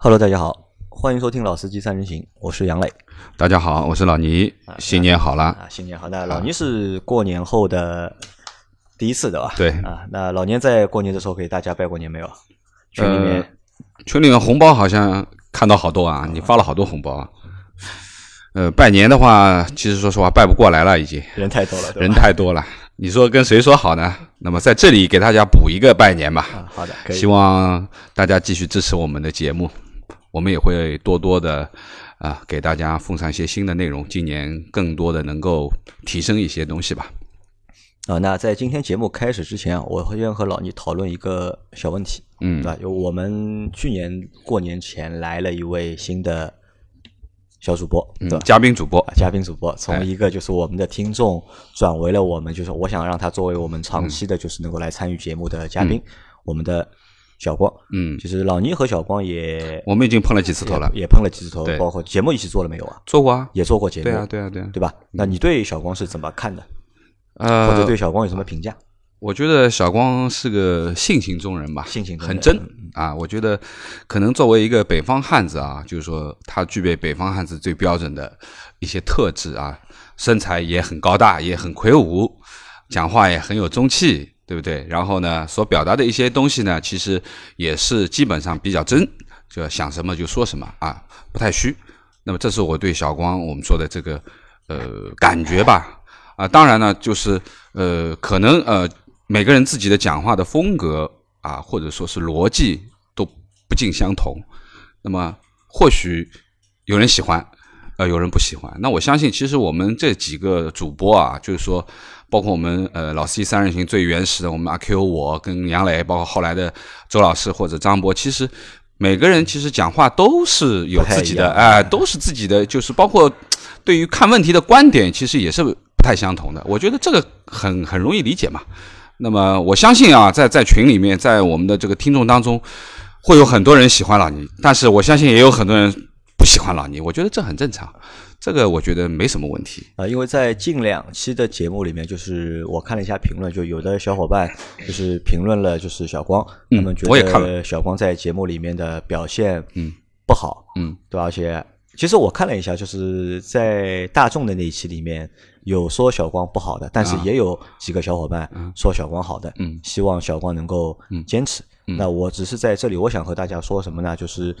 Hello，大家好，欢迎收听《老司机三人行》，我是杨磊。大家好，我是老倪，新年好了！啊，新年好！那老倪是过年后的第一次对吧？对啊，那老年在过年的时候给大家拜过年没有？群里面，群里面红包好像看到好多啊，你发了好多红包啊。呃，拜年的话，其实说实话拜不过来了，已经人太多了，人太多了。你说跟谁说好呢？那么在这里给大家补一个拜年吧。啊，好的，可以。希望大家继续支持我们的节目，我们也会多多的啊给大家奉上一些新的内容。今年更多的能够提升一些东西吧。啊，那在今天节目开始之前啊，我会先和老倪讨论一个小问题，嗯，对吧？有我们去年过年前来了一位新的。小主播，对吧？嘉宾主播，嘉宾主播，从一个就是我们的听众转为了我们，就是我想让他作为我们长期的，就是能够来参与节目的嘉宾，我们的小光，嗯，就是老倪和小光也，我们已经碰了几次头了，也碰了几次头，包括节目一起做了没有啊？做过啊，也做过节目，对啊，对啊，对啊，对吧？那你对小光是怎么看的？呃，或者对小光有什么评价？我觉得小光是个性情中人吧，性情很真啊。我觉得可能作为一个北方汉子啊，就是说他具备北方汉子最标准的一些特质啊，身材也很高大，也很魁梧，讲话也很有中气，对不对？然后呢，所表达的一些东西呢，其实也是基本上比较真，就想什么就说什么啊，不太虚。那么这是我对小光我们说的这个呃感觉吧啊。当然呢，就是呃可能呃。每个人自己的讲话的风格啊，或者说是逻辑都不尽相同。那么或许有人喜欢，呃，有人不喜欢。那我相信，其实我们这几个主播啊，就是说，包括我们呃老 C 三人行最原始的，我们阿 Q 我跟杨磊，包括后来的周老师或者张博，其实每个人其实讲话都是有自己的，哎，都是自己的，就是包括对于看问题的观点，其实也是不太相同的。我觉得这个很很容易理解嘛。那么我相信啊，在在群里面，在我们的这个听众当中，会有很多人喜欢老倪，但是我相信也有很多人不喜欢老倪。我觉得这很正常，这个我觉得没什么问题啊。因为在近两期的节目里面，就是我看了一下评论，就有的小伙伴就是评论了，就是小光，他们觉得小光在节目里面的表现嗯不好嗯，对，而且其实我看了一下，就是在大众的那一期里面。有说小光不好的，但是也有几个小伙伴说小光好的，嗯，希望小光能够坚持。那我只是在这里，我想和大家说什么呢？就是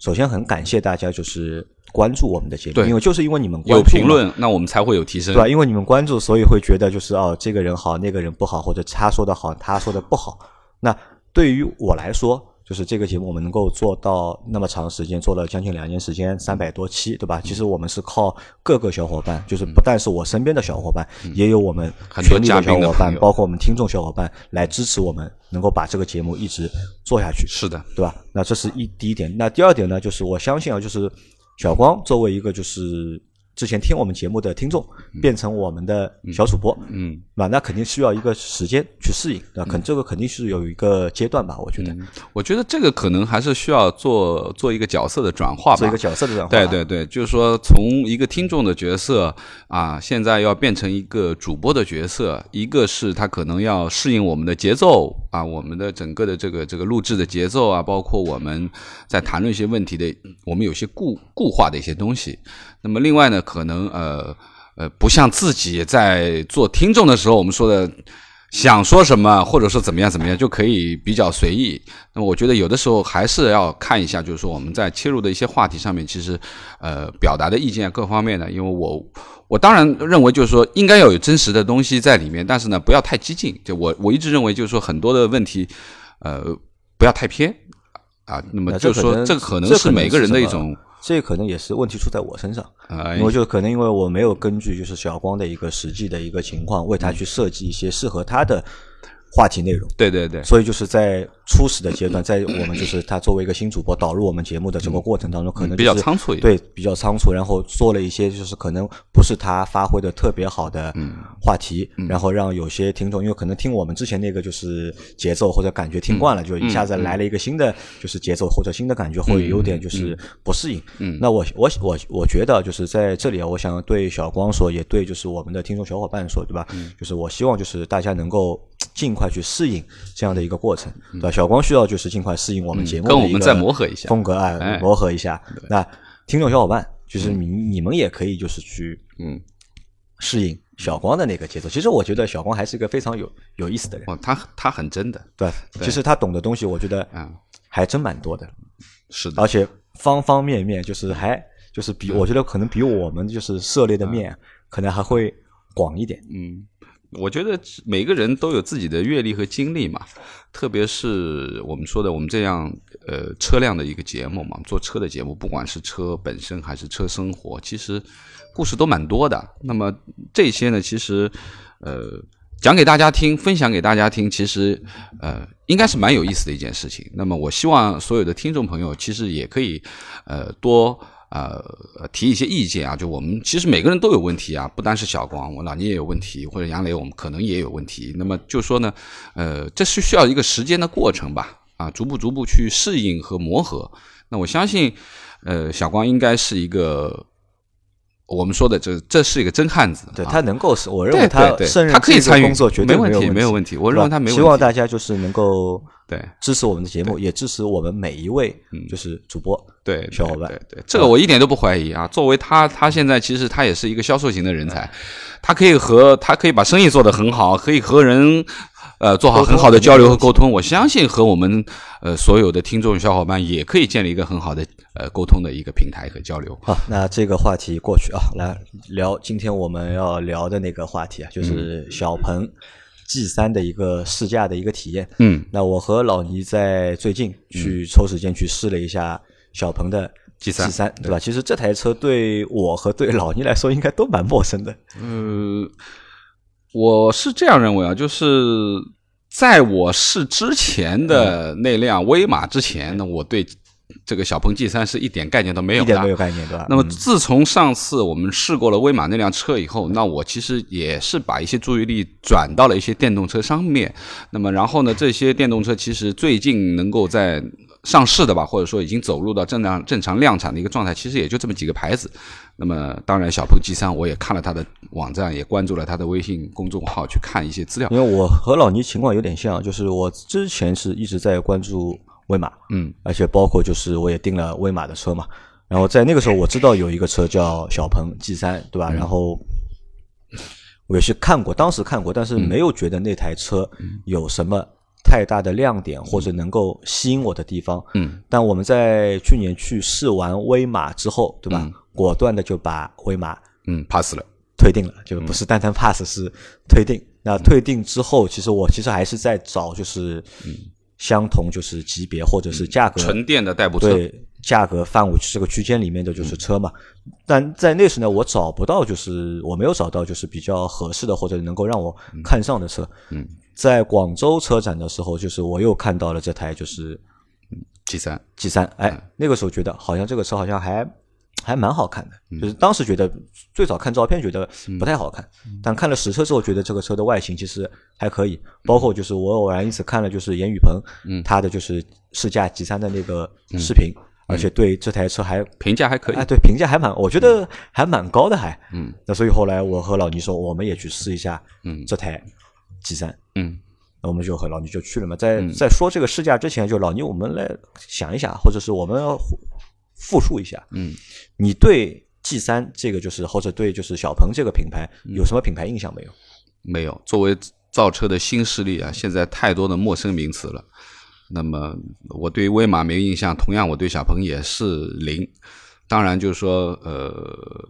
首先很感谢大家，就是关注我们的节目，因为就是因为你们有评论，那我们才会有提升，对吧？因为你们关注，所以会觉得就是哦，这个人好，那个人不好，或者他说的好，他说的不好。那对于我来说。就是这个节目，我们能够做到那么长时间，做了将近两年时间，三百多期，对吧？其实我们是靠各个小伙伴，就是不但是我身边的小伙伴，也有我们群里的小伙伴，包括我们听众小伙伴来支持我们，能够把这个节目一直做下去。是的，对吧？那这是一第一点。那第二点呢，就是我相信啊，就是小光作为一个就是。之前听我们节目的听众变成我们的小主播，嗯，那那肯定需要一个时间去适应，那肯这个肯定是有一个阶段吧？我觉得，我觉得这个可能还是需要做做一个角色的转化吧，做一个角色的转化。对对对，就是说从一个听众的角色啊，现在要变成一个主播的角色，一个是他可能要适应我们的节奏啊，我们的整个的这个这个录制的节奏啊，包括我们在谈论一些问题的，我们有些固固化的一些东西。那么另外呢，可能呃呃，不像自己在做听众的时候，我们说的想说什么，或者说怎么样怎么样，就可以比较随意。那么我觉得有的时候还是要看一下，就是说我们在切入的一些话题上面，其实呃表达的意见各方面呢，因为我我当然认为就是说应该要有真实的东西在里面，但是呢不要太激进。就我我一直认为就是说很多的问题呃不要太偏啊。那么就是说这可能是每个人的一种。这可能也是问题出在我身上，因为就可能因为我没有根据就是小光的一个实际的一个情况，为他去设计一些适合他的。话题内容，对对对，所以就是在初始的阶段，在我们就是他作为一个新主播导入我们节目的整个过程当中，可能比较仓促，对，比较仓促，然后做了一些就是可能不是他发挥的特别好的话题，然后让有些听众，因为可能听我们之前那个就是节奏或者感觉听惯了，就一下子来了一个新的就是节奏或者新的感觉，会有点就是不适应。嗯，那我我我我觉得就是在这里啊，我想对小光说，也对就是我们的听众小伙伴说，对吧？就是我希望就是大家能够尽快。去适应这样的一个过程，对吧？小光需要就是尽快适应我们节目跟我们再磨合一下风格啊，磨合一下。那听众小伙伴，就是你你们也可以就是去嗯适应小光的那个节奏。其实我觉得小光还是一个非常有有意思的人。哦，他他很真的，对，其实他懂的东西，我觉得嗯还真蛮多的。是的，而且方方面面就是还就是比我觉得可能比我们就是涉猎的面可能还会广一点。嗯。我觉得每个人都有自己的阅历和经历嘛，特别是我们说的我们这样呃车辆的一个节目嘛，做车的节目，不管是车本身还是车生活，其实故事都蛮多的。那么这些呢，其实呃讲给大家听，分享给大家听，其实呃应该是蛮有意思的一件事情。那么我希望所有的听众朋友其实也可以呃多。呃，提一些意见啊，就我们其实每个人都有问题啊，不单是小光，我老聂也有问题，或者杨磊，我们可能也有问题。那么就说呢，呃，这是需要一个时间的过程吧，啊，逐步逐步去适应和磨合。那我相信，呃，小光应该是一个。我们说的这这是一个真汉子，对他能够是，我认为他胜任这个工作绝对没问题，没有问题。我认为他没问题。希望大家就是能够对支持我们的节目，也支持我们每一位就是主播对小伙伴。对对，这个我一点都不怀疑啊。作为他，他现在其实他也是一个销售型的人才，他可以和他可以把生意做得很好，可以和人。呃，做好很好的交流和沟通，我相信和我们呃所有的听众小伙伴也可以建立一个很好的呃沟通的一个平台和交流。好，那这个话题过去啊，来聊今天我们要聊的那个话题啊，就是小鹏 G 三的一个试驾的一个体验。嗯，那我和老倪在最近去抽时间去试了一下小鹏的 G 三，G 三对吧？其实这台车对我和对老倪来说应该都蛮陌生的。嗯。我是这样认为啊，就是在我试之前的那辆威马之前，呢我对这个小鹏 G 三是一点概念都没有，一点没有概念，对吧？那么自从上次我们试过了威马那辆车以后，那我其实也是把一些注意力转到了一些电动车上面。那么然后呢，这些电动车其实最近能够在上市的吧，或者说已经走入到正常正常量产的一个状态，其实也就这么几个牌子。那么，当然，小鹏 G 三我也看了它的网站，也关注了它的微信公众号，去看一些资料。因为我和老倪情况有点像，就是我之前是一直在关注威马，嗯，而且包括就是我也订了威马的车嘛。然后在那个时候，我知道有一个车叫小鹏 G 三，对吧？然后我也是看过，当时看过，但是没有觉得那台车有什么太大的亮点或者能够吸引我的地方。嗯，但我们在去年去试完威马之后，对吧？果断的就把威马嗯 pass 了，退订了，就不是单单 pass 是退订。那退订之后，其实我其实还是在找，就是相同就是级别或者是价格纯电的代步车，对价格范围这个区间里面的就是车嘛。但在那时呢，我找不到，就是我没有找到就是比较合适的或者能够让我看上的车。嗯，在广州车展的时候，就是我又看到了这台就是 G 三 G 三，哎，那个时候觉得好像这个车好像还。还蛮好看的，就是当时觉得最早看照片觉得不太好看，但看了实车之后觉得这个车的外形其实还可以。包括就是我偶然因此看了就是严雨鹏他的就是试驾 G 三的那个视频，而且对这台车还评价还可以，哎，对评价还蛮，我觉得还蛮高的还。嗯，那所以后来我和老倪说，我们也去试一下，嗯，这台 G 三，嗯，那我们就和老倪就去了嘛。在在说这个试驾之前，就老倪我们来想一想，或者是我们。复述一下，嗯，你对 G 三这个就是或者对就是小鹏这个品牌有什么品牌印象没有？没有，作为造车的新势力啊，现在太多的陌生名词了。那么我对威马没印象，同样我对小鹏也是零。当然就是说，呃。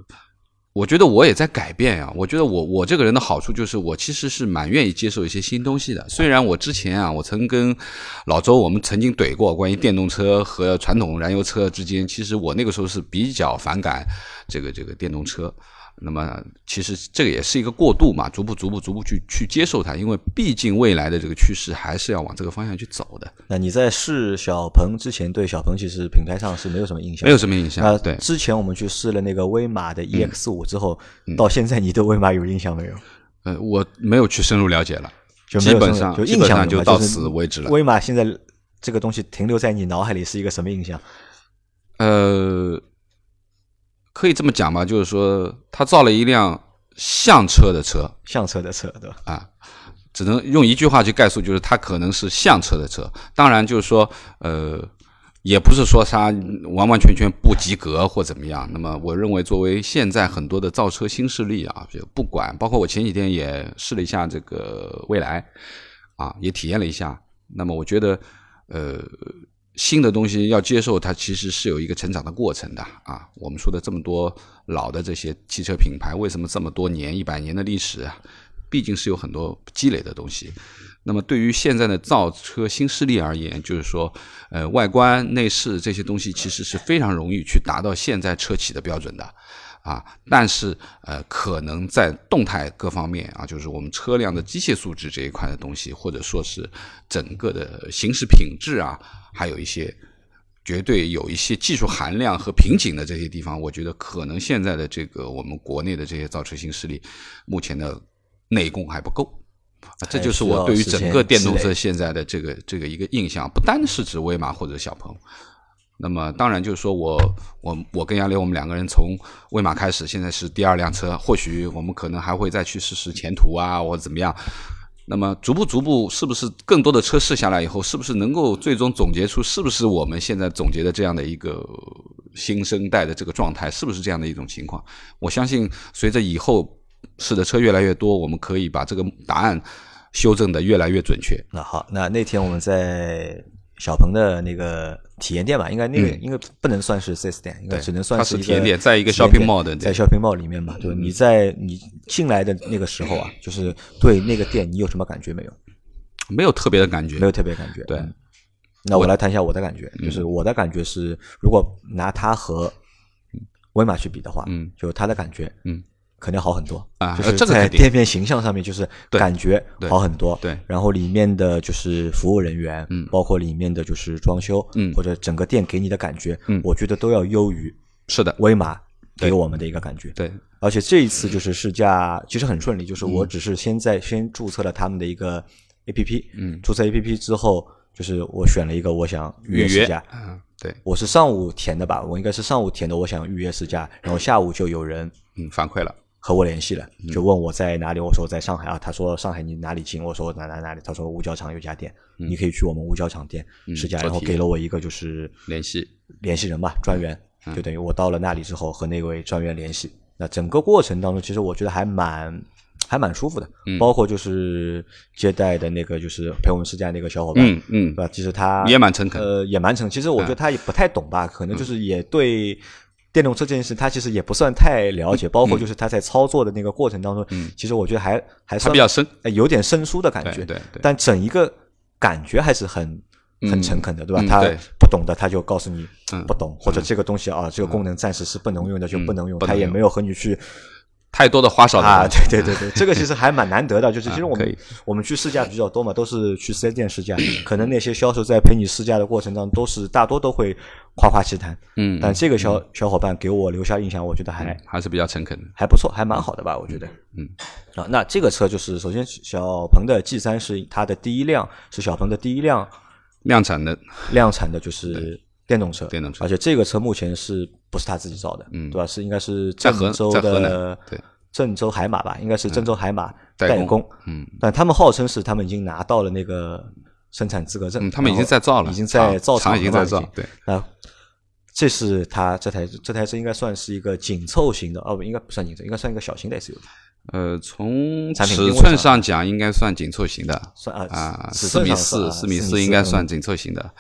我觉得我也在改变啊。我觉得我我这个人的好处就是，我其实是蛮愿意接受一些新东西的。虽然我之前啊，我曾跟老周我们曾经怼过关于电动车和传统燃油车之间，其实我那个时候是比较反感这个这个电动车。那么，其实这个也是一个过渡嘛，逐步、逐步、逐步去去接受它，因为毕竟未来的这个趋势还是要往这个方向去走的。那你在试小鹏之前，对小鹏其实品牌上是没有什么印象，没有什么印象。对，之前我们去试了那个威马的 EX 五之后，到现在你对威马有印象没有？呃，我没有去深入了解了，就基本上就印象就到此为止了。威马现在这个东西停留在你脑海里是一个什么印象？呃。可以这么讲吧，就是说他造了一辆像车的车，像车的车，对吧？啊，只能用一句话去概述，就是它可能是像车的车。当然，就是说，呃，也不是说它完完全全不及格或怎么样。那么，我认为作为现在很多的造车新势力啊，就不管，包括我前几天也试了一下这个蔚来，啊，也体验了一下。那么，我觉得，呃。新的东西要接受，它其实是有一个成长的过程的啊。我们说的这么多老的这些汽车品牌，为什么这么多年、一百年的历史啊？毕竟是有很多积累的东西。那么对于现在的造车新势力而言，就是说，呃，外观、内饰这些东西其实是非常容易去达到现在车企的标准的。啊，但是呃，可能在动态各方面啊，就是我们车辆的机械素质这一块的东西，或者说是整个的行驶品质啊，还有一些绝对有一些技术含量和瓶颈的这些地方，我觉得可能现在的这个我们国内的这些造车新势力，目前的内功还不够。这就是我对于整个电动车现在的这个这个一个印象，不单是指威马或者小鹏。那么当然就是说我我我跟杨磊我们两个人从威马开始，现在是第二辆车，或许我们可能还会再去试试前途啊，或者怎么样。那么逐步逐步，是不是更多的车试下来以后，是不是能够最终总结出是不是我们现在总结的这样的一个新生代的这个状态，是不是这样的一种情况？我相信随着以后试的车越来越多，我们可以把这个答案修正的越来越准确。那好，那那天我们在。小鹏的那个体验店吧，应该那个应该不能算是四 S 店，应该只能算是体验店，在一个 shopping mall 的，在 shopping mall 里面嘛。对，你在你进来的那个时候啊，就是对那个店你有什么感觉没有？没有特别的感觉，没有特别感觉。对，那我来谈一下我的感觉，就是我的感觉是，如果拿它和威马去比的话，嗯，就是它的感觉，嗯。肯定好很多啊！就是在店面形象上面，就是感觉好很多。对，然后里面的就是服务人员，嗯，包括里面的就是装修，嗯，或者整个店给你的感觉，嗯，我觉得都要优于是的。威马给我们的一个感觉。对，而且这一次就是试驾其实很顺利，就是我只是先在先注册了他们的一个 A P P，嗯，注册 A P P 之后，就是我选了一个我想预约试驾，嗯，对，我是上午填的吧，我应该是上午填的，我想预约试驾，然后下午就有人嗯反馈了。和我联系了，就问我在哪里，我说在上海啊。他说上海你哪里近？我说哪哪哪里？他说五角场有家店，你可以去我们五角场店试驾。然后给了我一个就是联系联系人吧，专员，就等于我到了那里之后和那位专员联系。那整个过程当中，其实我觉得还蛮还蛮舒服的，包括就是接待的那个就是陪我们试驾那个小伙伴，嗯嗯，对吧？其实他也蛮诚恳，呃，也蛮诚。其实我觉得他也不太懂吧，可能就是也对。电动车这件事，他其实也不算太了解，包括就是他在操作的那个过程当中，其实我觉得还还算比较生，有点生疏的感觉。对，但整一个感觉还是很很诚恳的，对吧？他不懂的他就告诉你不懂，或者这个东西啊，这个功能暂时是不能用的就不能用，他也没有和你去。太多的花哨啊！对对对对，这个其实还蛮难得的。就是其实我们我们去试驾比较多嘛，都是去四 S 店试驾。可能那些销售在陪你试驾的过程当中，都是大多都会夸夸其谈。嗯，但这个小小伙伴给我留下印象，我觉得还还是比较诚恳的，还不错，还蛮好的吧？我觉得。嗯啊，那这个车就是首先小鹏的 G 三是它的第一辆，是小鹏的第一辆量产的量产的，就是电动车。电动车，而且这个车目前是。不是他自己造的，嗯，对吧？是应该是郑州的，对，郑州海马吧，应该是郑州海马代工，嗯，但他们号称是他们已经拿到了那个生产资格证，他们已经在造了，已经在造厂已经在造，对，啊，这是他这台这台车应该算是一个紧凑型的，哦不，应该不算紧凑，应该算一个小型的 SUV。呃，从尺寸上讲，应该算紧凑型的，算啊啊，四米四，四米四应该算紧凑型的。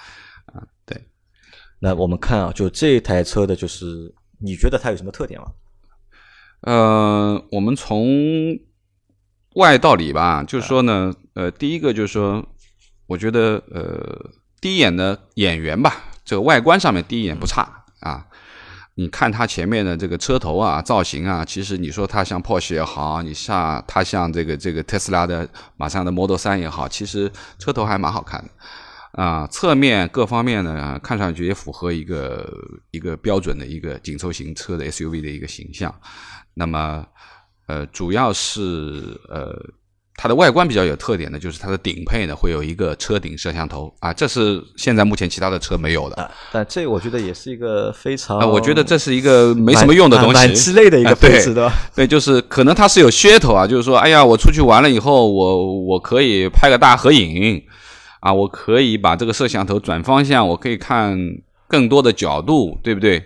那我们看啊，就这台车的，就是你觉得它有什么特点吗？呃，我们从外到里吧，就是说呢，呃，第一个就是说，我觉得呃，第一眼的眼缘吧，这个外观上面第一眼不差啊。你看它前面的这个车头啊，造型啊，其实你说它像 Porsche 也好，你像它像这个这个特斯拉的马上的 Model 三也好，其实车头还蛮好看的。啊，侧面各方面呢，看上去也符合一个一个标准的一个紧凑型车的 SUV 的一个形象。那么，呃，主要是呃，它的外观比较有特点的，就是它的顶配呢会有一个车顶摄像头啊，这是现在目前其他的车没有的。啊，但这我觉得也是一个非常，啊，我觉得这是一个没什么用的东西，蛮鸡肋的一个配置的。对，就是可能它是有噱头啊，就是说，哎呀，我出去玩了以后，我我可以拍个大合影啊，我可以把这个摄像头转方向，我可以看更多的角度，对不对？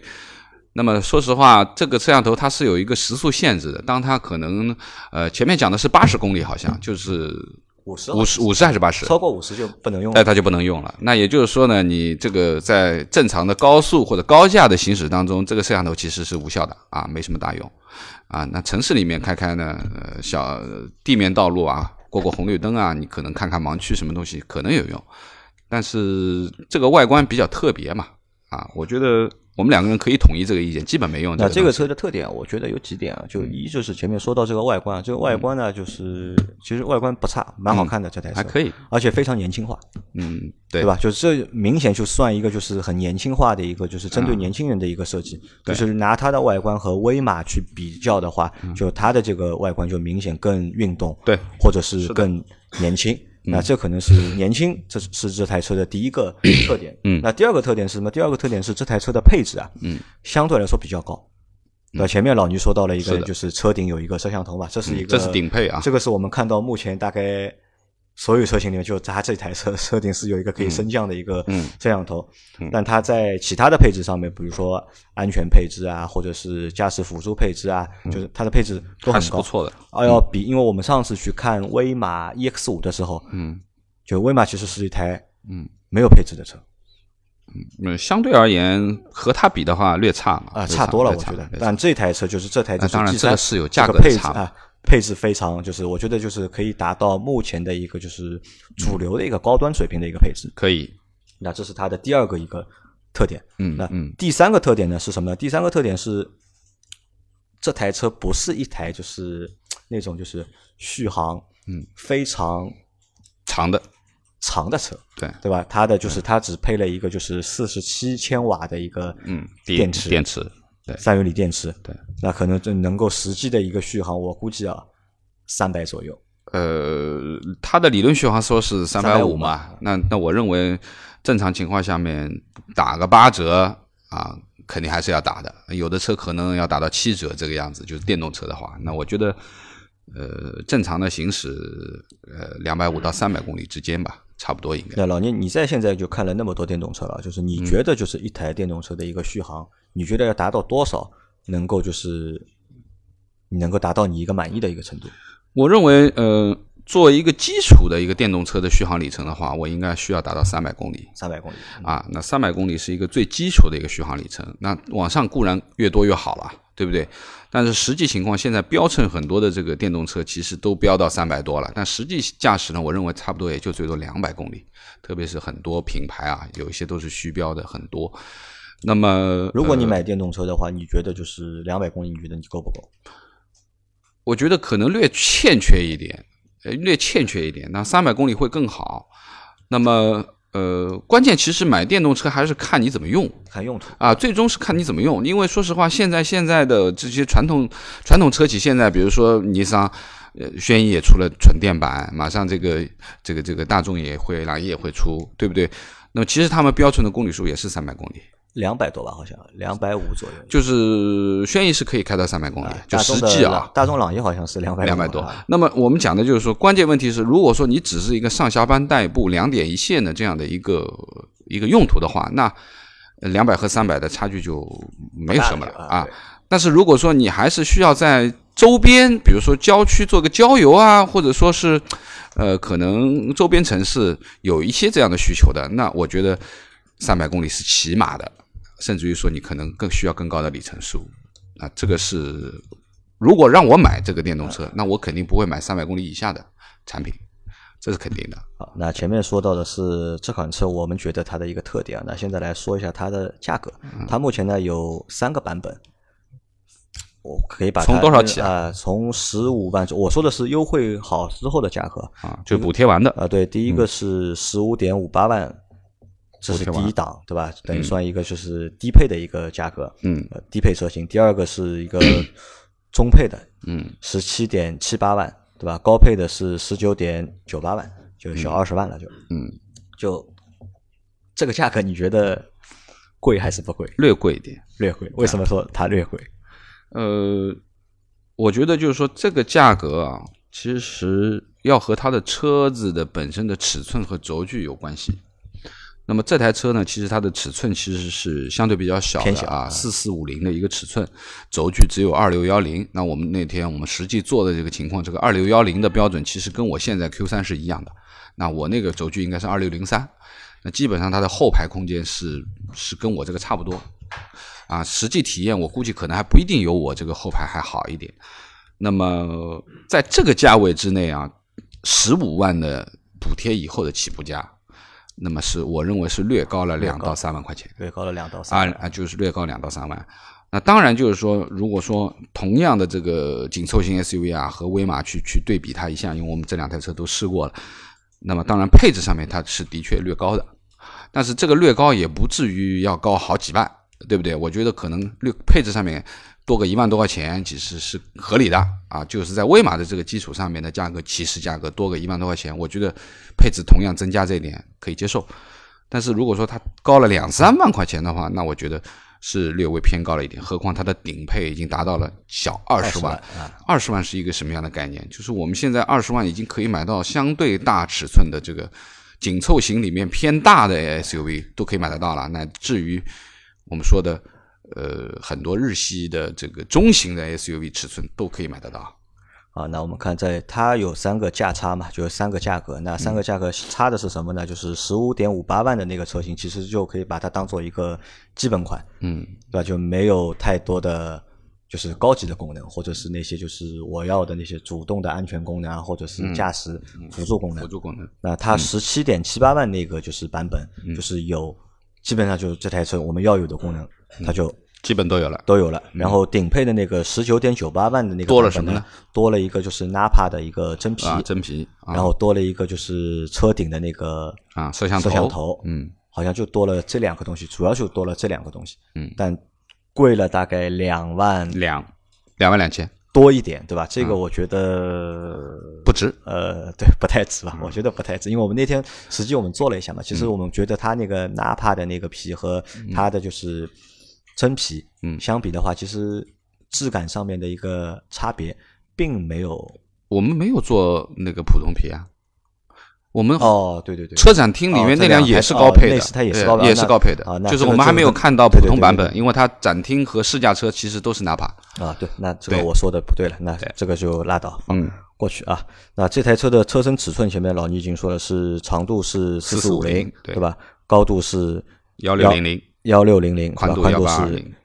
那么说实话，这个摄像头它是有一个时速限制的。当它可能呃前面讲的是八十公里，好像就是五十五十五十还是八十？超过五十就不能用。哎，它就不能用了。那也就是说呢，你这个在正常的高速或者高架的行驶当中，这个摄像头其实是无效的啊，没什么大用啊。那城市里面开开呢，呃，小地面道路啊，过过红绿灯啊，你可能看看盲区什么东西可能有用。但是这个外观比较特别嘛，啊，我觉得。我们两个人可以统一这个意见，基本没用。那这个车的特点，我觉得有几点啊，就一就是前面说到这个外观，这个外观呢，就是其实外观不差，蛮好看的这台车，还可以，而且非常年轻化。嗯，对，对吧？就是这明显就算一个就是很年轻化的一个，就是针对年轻人的一个设计。就是拿它的外观和威马去比较的话，就它的这个外观就明显更运动，对，或者是更年轻。那这可能是年轻，这是这台车的第一个特点。嗯，那第二个特点是什么？第二个特点是这台车的配置啊，嗯，相对来说比较高。那前面老倪说到了一个，就是车顶有一个摄像头嘛，这是一个，这是顶配啊。这个是我们看到目前大概。所有车型里面，就它这台车 设定是有一个可以升降的一个 摄像头，但它在其他的配置上面，比如说安全配置啊，或者是驾驶辅助配置啊，就是它的配置都很高，不错的。啊，要比，因为我们上次去看威马 EX 五的时候，嗯，就威马其实是一台嗯没有配置的车，嗯，相对而言和它比的话略差嘛，啊，差多了我觉得。但这台车就是这台，当然这个是有价格配置啊。配置非常，就是我觉得就是可以达到目前的一个就是主流的一个高端水平的一个配置，可以。那这是它的第二个一个特点。嗯，那第三个特点呢是什么呢？第三个特点是这台车不是一台就是那种就是续航嗯非常长的长的车，对对吧？它的就是它只配了一个就是四十七千瓦的一个嗯电池电池。对，三元锂电池，对，那可能就能够实际的一个续航，我估计啊，三百左右。呃，它的理论续航说是三百五嘛，那那我认为正常情况下面打个八折啊，肯定还是要打的。有的车可能要打到七折这个样子，就是电动车的话，那我觉得。呃，正常的行驶，呃，两百五到三百公里之间吧，差不多应该。那老聂，你在现在就看了那么多电动车了，就是你觉得就是一台电动车的一个续航，你觉得要达到多少能够就是你能够达到你一个满意的一个程度？我认为，呃，作为一个基础的一个电动车的续航里程的话，我应该需要达到三百公里。三百公里啊，那三百公里是一个最基础的一个续航里程，那往上固然越多越好了。对不对？但是实际情况，现在标称很多的这个电动车其实都标到三百多了，但实际驾驶呢，我认为差不多也就最多两百公里。特别是很多品牌啊，有一些都是虚标的很多。那么，如果你买电动车的话，你觉得就是两百公里，你觉得你够不够？我觉得可能略欠缺一点，呃，略欠缺一点。那三百公里会更好。那么。呃，关键其实买电动车还是看你怎么用，看用途啊，最终是看你怎么用。因为说实话，现在现在的这些传统传统车企，现在比如说尼桑、呃，轩逸也出了纯电版，马上这个这个这个大众也会，朗逸也会出，对不对？那么其实他们标准的公里数也是三百公里。两百多吧，好像两百五左右。就是轩逸是可以开到三百公里，就实际啊。大众朗逸好像是两百两百多。那么我们讲的就是说，关键问题是，如果说你只是一个上下班代步、两点一线的这样的一个一个用途的话，那两百和三百的差距就没有什么了啊。但是如果说你还是需要在周边，比如说郊区做个郊游啊，或者说是呃，可能周边城市有一些这样的需求的，那我觉得三百公里是起码的。甚至于说，你可能更需要更高的里程数，啊，这个是如果让我买这个电动车，那我肯定不会买三百公里以下的产品，这是肯定的。好，那前面说到的是这款车，我们觉得它的一个特点啊，那现在来说一下它的价格。它目前呢有三个版本，我可以把从多少起啊？从十五万，我说的是优惠好之后的价格啊，就补贴完的啊。对，第一个是十五点五八万。这是第一档，对吧？等于算一个就是低配的一个价格，嗯，低配车型。第二个是一个 中配的，嗯，十七点七八万，对吧？高配的是十九点九八万，就小二十万了，就嗯，就这个价格，你觉得贵还是不贵？略贵一点。略贵。为什么说它略贵？呃，我觉得就是说这个价格啊，其实要和它的车子的本身的尺寸和轴距有关系。那么这台车呢，其实它的尺寸其实是相对比较小的啊，四四五零的一个尺寸，轴距只有二六幺零。那我们那天我们实际做的这个情况，这个二六幺零的标准其实跟我现在 Q 三是一样的。那我那个轴距应该是二六零三，那基本上它的后排空间是是跟我这个差不多。啊，实际体验我估计可能还不一定有我这个后排还好一点。那么在这个价位之内啊，十五万的补贴以后的起步价。那么是我认为是略高了两到三万块钱，略高了两到三啊啊，就是略高两到三万。那当然就是说，如果说同样的这个紧凑型 SUV 啊和威马去去对比它一下，因为我们这两台车都试过了，那么当然配置上面它是的确略高的，但是这个略高也不至于要高好几万，对不对？我觉得可能略配置上面。多个一万多块钱其实是合理的啊，就是在威马的这个基础上面的价格，起始价格多个一万多块钱，我觉得配置同样增加这一点可以接受。但是如果说它高了两三万块钱的话，那我觉得是略微偏高了一点。何况它的顶配已经达到了小二十万，二十万是一个什么样的概念？就是我们现在二十万已经可以买到相对大尺寸的这个紧凑型里面偏大的 SUV 都可以买得到了，乃至于我们说的。呃，很多日系的这个中型的 SUV 尺寸都可以买得到。啊，那我们看在它有三个价差嘛，就是三个价格。那三个价格差的是什么呢？就是十五点五八万的那个车型，其实就可以把它当做一个基本款，嗯，对吧？就没有太多的就是高级的功能，或者是那些就是我要的那些主动的安全功能啊，或者是驾驶辅助功能。辅助功能。那它十七点七八万那个就是版本，就是有基本上就是这台车我们要有的功能。它就基本都有了，都有了。然后顶配的那个十九点九八万的那个多了什么呢？多了一个就是 Napa 的一个真皮，真皮。然后多了一个就是车顶的那个啊摄像头摄像头。嗯，好像就多了这两个东西，主要就多了这两个东西。嗯，但贵了大概两万两两万两千多一点，对吧？这个我觉得不值。呃，对，不太值吧？我觉得不太值，因为我们那天实际我们做了一下嘛，其实我们觉得它那个 Napa 的那个皮和它的就是。真皮，嗯，相比的话，其实质感上面的一个差别并没有。我们没有做那个普通皮啊，我们哦，对对对，车展厅里面那辆也是高配的，它也是也是高配的，就是我们还没有看到普通版本，因为它展厅和试驾车其实都是 Napa 啊。对，那这个我说的不对了，那这个就拉倒，嗯，过去啊。那这台车的车身尺寸，前面老倪已经说了，是长度是四四五零，对吧？高度是幺六零零。幺六零零，宽度是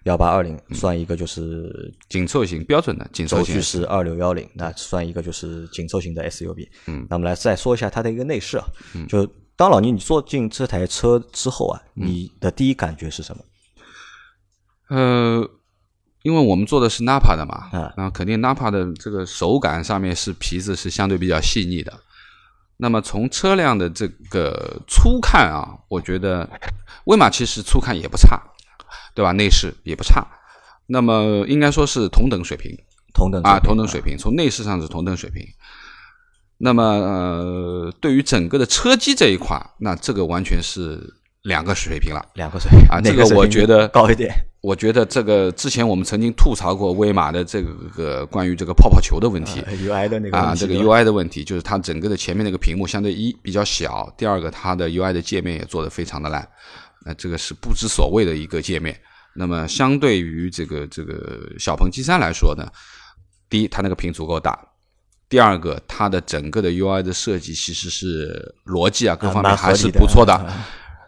幺八二零，算一个就是紧凑型标准的紧凑型。轴距是二六幺零，那算一个就是紧凑型的 SUV。嗯，那我们来再说一下它的一个内饰啊。嗯，就当老倪你坐进这台车之后啊，你的第一感觉是什么？呃，因为我们做的是 Napa 的嘛，啊，那肯定 Napa 的这个手感上面是皮子是相对比较细腻的。那么从车辆的这个粗看啊，我觉得威马其实粗看也不差，对吧？内饰也不差，那么应该说是同等水平，同等啊，同等水平。从内饰上是同等水平。那么呃，对于整个的车机这一块，那这个完全是两个水平了，两个水平啊。这个我觉得高一点。我觉得这个之前我们曾经吐槽过威马的这个关于这个泡泡球的问题，UI 的那个啊，这个 UI 的问题就是它整个的前面那个屏幕相对一比较小，第二个它的 UI 的界面也做得非常的烂，那这个是不知所谓的一个界面。那么相对于这个这个小鹏 G 三来说呢，第一它那个屏足够大，第二个它的整个的 UI 的设计其实是逻辑啊各方面还是不错的。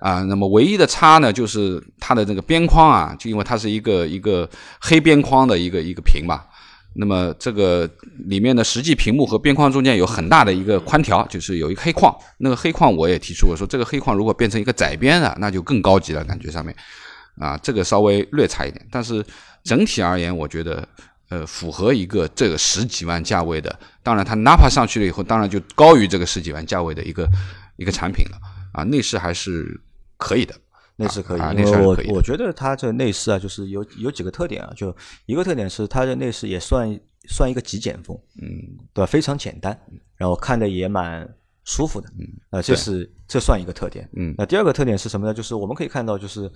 啊，那么唯一的差呢，就是它的这个边框啊，就因为它是一个一个黑边框的一个一个屏嘛，那么这个里面的实际屏幕和边框中间有很大的一个宽条，就是有一个黑框，那个黑框我也提出我说这个黑框如果变成一个窄边的，那就更高级了，感觉上面，啊，这个稍微略差一点，但是整体而言，我觉得呃符合一个这个十几万价位的，当然它 Napa 上去了以后，当然就高于这个十几万价位的一个一个产品了，啊，内饰还是。可以的，内饰可以，因为我我觉得它这内饰啊，就是有有几个特点啊，就一个特点是它的内饰也算算一个极简风，嗯，对吧？非常简单，然后看的也蛮舒服的，嗯，呃，这是这算一个特点，嗯，那第二个特点是什么呢？就是我们可以看到，就是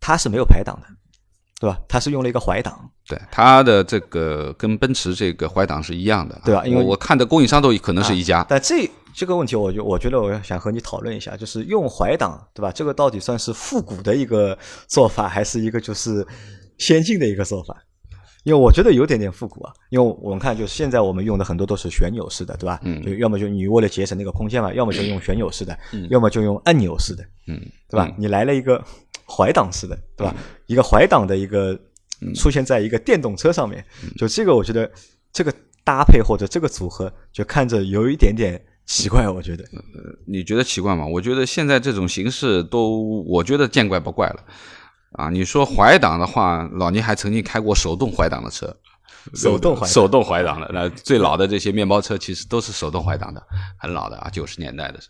它是没有排档的，对吧？它是用了一个怀档，对，它的这个跟奔驰这个怀档是一样的，对吧？因为我看的供应商都可能是一家，但这这个问题，我就我觉得我想和你讨论一下，就是用怀档，对吧？这个到底算是复古的一个做法，还是一个就是先进的一个做法？因为我觉得有点点复古啊，因为我们看，就是现在我们用的很多都是旋钮式的，对吧？嗯，就要么就你为了节省那个空间嘛，要么就用旋钮式的，嗯，要么就用按钮式的，嗯，对吧？你来了一个怀档式的，对吧？一个怀档的一个出现在一个电动车上面，就这个我觉得这个搭配或者这个组合就看着有一点点奇怪，我觉得。你觉得奇怪吗？我觉得现在这种形式都，我觉得见怪不怪了。啊，你说怀档的话，老倪还曾经开过手动怀档的车，手动怀手动怀档的，那最老的这些面包车其实都是手动怀档的，很老的啊，九十年代的。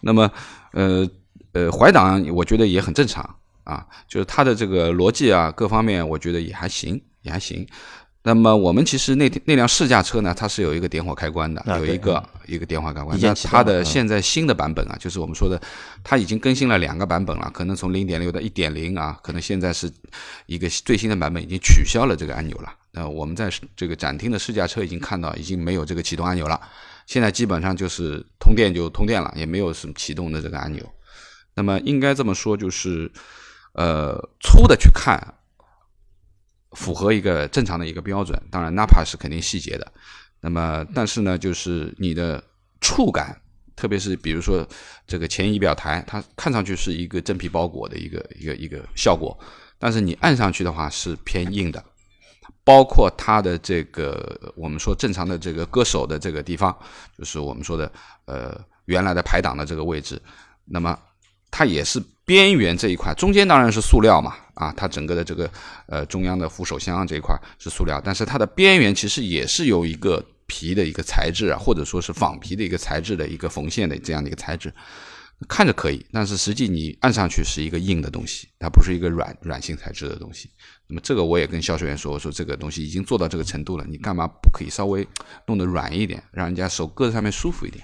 那么，呃呃，怀档我觉得也很正常啊，就是它的这个逻辑啊，各方面我觉得也还行，也还行。那么我们其实那那辆试驾车呢，它是有一个点火开关的，有一个一个点火开关。那它的现在新的版本啊，就是我们说的，它已经更新了两个版本了，可能从零点六到一点零啊，可能现在是一个最新的版本，已经取消了这个按钮了。那我们在这个展厅的试驾车已经看到，已经没有这个启动按钮了。现在基本上就是通电就通电了，也没有什么启动的这个按钮。那么应该这么说，就是呃粗的去看。符合一个正常的一个标准，当然 Napa 是肯定细节的。那么，但是呢，就是你的触感，特别是比如说这个前仪表台，它看上去是一个真皮包裹的一个一个一个效果，但是你按上去的话是偏硬的。包括它的这个我们说正常的这个割手的这个地方，就是我们说的呃原来的排档的这个位置，那么它也是。边缘这一块，中间当然是塑料嘛，啊，它整个的这个呃中央的扶手箱这一块是塑料，但是它的边缘其实也是有一个皮的一个材质啊，或者说是仿皮的一个材质的一个缝线的这样的一个材质，看着可以，但是实际你按上去是一个硬的东西，它不是一个软软性材质的东西。那么这个我也跟销售员说，我说这个东西已经做到这个程度了，你干嘛不可以稍微弄得软一点，让人家手搁在上面舒服一点？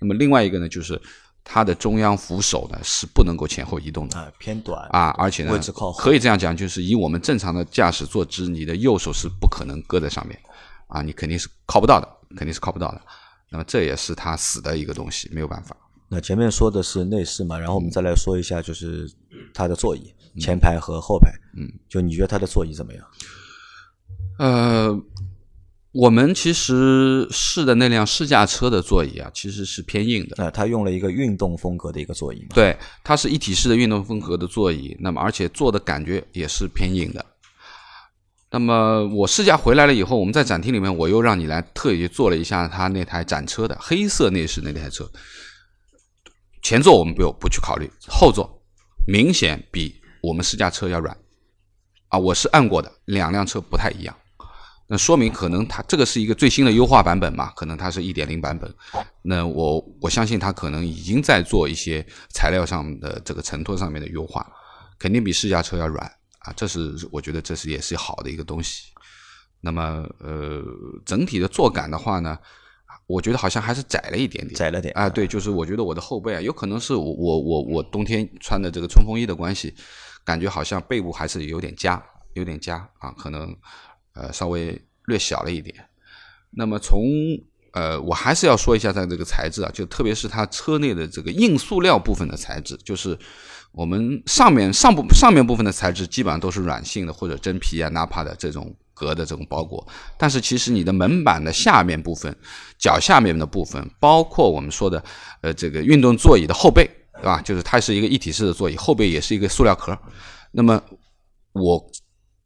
那么另外一个呢，就是。它的中央扶手呢是不能够前后移动的啊，偏短啊，而且呢位置靠后，可以这样讲，就是以我们正常的驾驶坐姿，你的右手是不可能搁在上面啊，你肯定是靠不到的，肯定是靠不到的。那么这也是它死的一个东西，没有办法。那前面说的是内饰嘛，然后我们再来说一下，就是它的座椅，前排和后排。嗯，就你觉得它的座椅怎么样？呃。我们其实试的那辆试驾车的座椅啊，其实是偏硬的。呃它用了一个运动风格的一个座椅。对，它是一体式的运动风格的座椅。那么，而且坐的感觉也是偏硬的。那么我试驾回来了以后，我们在展厅里面，我又让你来特意坐了一下它那台展车的黑色内饰那台车。前座我们不用不去考虑，后座明显比我们试驾车要软。啊，我是按过的，两辆车不太一样。那说明可能它这个是一个最新的优化版本嘛？可能它是一点零版本。那我我相信它可能已经在做一些材料上的这个承托上面的优化，肯定比试驾车要软啊。这是我觉得这是也是好的一个东西。那么呃，整体的坐感的话呢，我觉得好像还是窄了一点点，窄了点啊。对，就是我觉得我的后背啊，有可能是我我我我冬天穿的这个冲锋衣的关系，感觉好像背部还是有点夹，有点夹啊，可能。呃，稍微略小了一点。那么从呃，我还是要说一下它这个材质啊，就特别是它车内的这个硬塑料部分的材质，就是我们上面上部上面部分的材质基本上都是软性的或者真皮啊、纳帕的这种革的这种包裹。但是其实你的门板的下面部分、脚下面的部分，包括我们说的呃这个运动座椅的后背，对吧？就是它是一个一体式的座椅，后背也是一个塑料壳。那么我。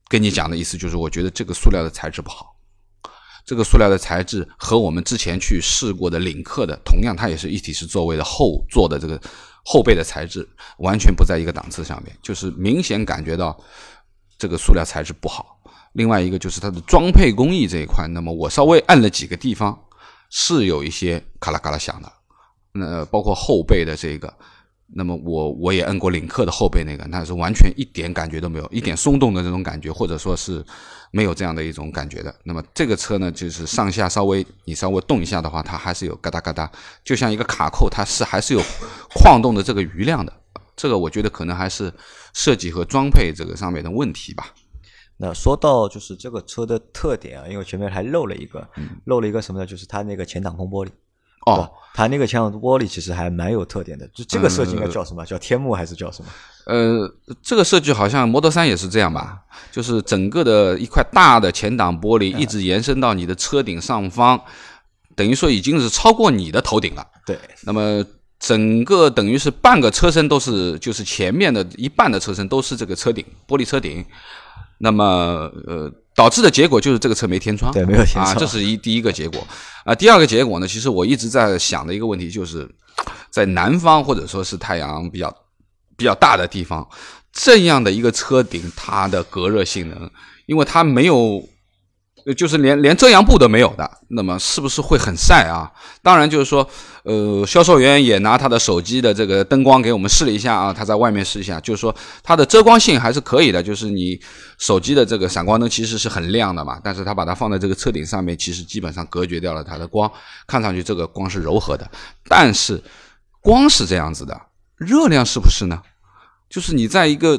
跟你讲的意思就是，我觉得这个塑料的材质不好。这个塑料的材质和我们之前去试过的领克的，同样它也是一体式座位的后座的这个后背的材质，完全不在一个档次上面，就是明显感觉到这个塑料材质不好。另外一个就是它的装配工艺这一块，那么我稍微按了几个地方是有一些咔啦咔啦响的，那包括后背的这个那么我我也摁过领克的后背那个，那是完全一点感觉都没有，一点松动的这种感觉，或者说是没有这样的一种感觉的。那么这个车呢，就是上下稍微你稍微动一下的话，它还是有嘎哒嘎哒，就像一个卡扣，它是还是有晃动的这个余量的。这个我觉得可能还是设计和装配这个上面的问题吧。那说到就是这个车的特点啊，因为前面还漏了一个，漏了一个什么呢？就是它那个前挡风玻璃。哦，它那个前挡玻璃其实还蛮有特点的。就这个设计应该叫什么？叫天幕还是叫什么？呃，这个设计好像 Model 3也是这样吧？就是整个的一块大的前挡玻璃一直延伸到你的车顶上方，等于说已经是超过你的头顶了。对。那么整个等于是半个车身都是，就是前面的一半的车身都是这个车顶玻璃车顶。那么呃。导致的结果就是这个车没天窗，对，没有天窗啊，这是一第一个结果啊。第二个结果呢，其实我一直在想的一个问题，就是在南方或者说是太阳比较比较大的地方，这样的一个车顶，它的隔热性能，因为它没有。就是连连遮阳布都没有的，那么是不是会很晒啊？当然，就是说，呃，销售员也拿他的手机的这个灯光给我们试了一下啊，他在外面试一下，就是说它的遮光性还是可以的。就是你手机的这个闪光灯其实是很亮的嘛，但是他把它放在这个车顶上面，其实基本上隔绝掉了它的光，看上去这个光是柔和的。但是光是这样子的，热量是不是呢？就是你在一个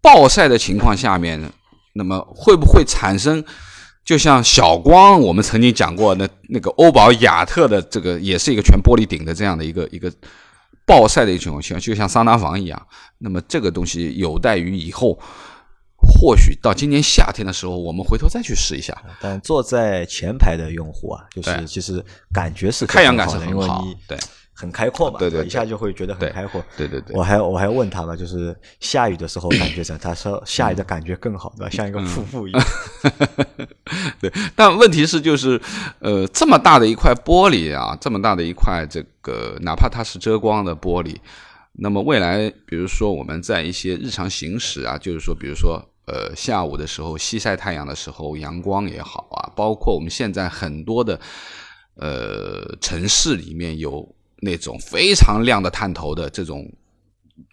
暴晒的情况下面，那么会不会产生？就像小光，我们曾经讲过，那那个欧宝雅特的这个也是一个全玻璃顶的这样的一个一个暴晒的一种情况，就像桑拿房一样。那么这个东西有待于以后，或许到今年夏天的时候，我们回头再去试一下。但坐在前排的用户啊，就是其实感觉是太阳感是很好，对。很开阔嘛，对对，一下就会觉得很开阔。对对对，我还我还问他嘛，就是下雨的时候感觉怎？他 说下雨的感觉更好，对吧？像一个瀑布一样。对，但问题是就是，呃，这么大的一块玻璃啊，这么大的一块这个，哪怕它是遮光的玻璃，那么未来，比如说我们在一些日常行驶啊，就是说，比如说，呃，下午的时候西晒太阳的时候，阳光也好啊，包括我们现在很多的呃城市里面有。那种非常亮的探头的这种，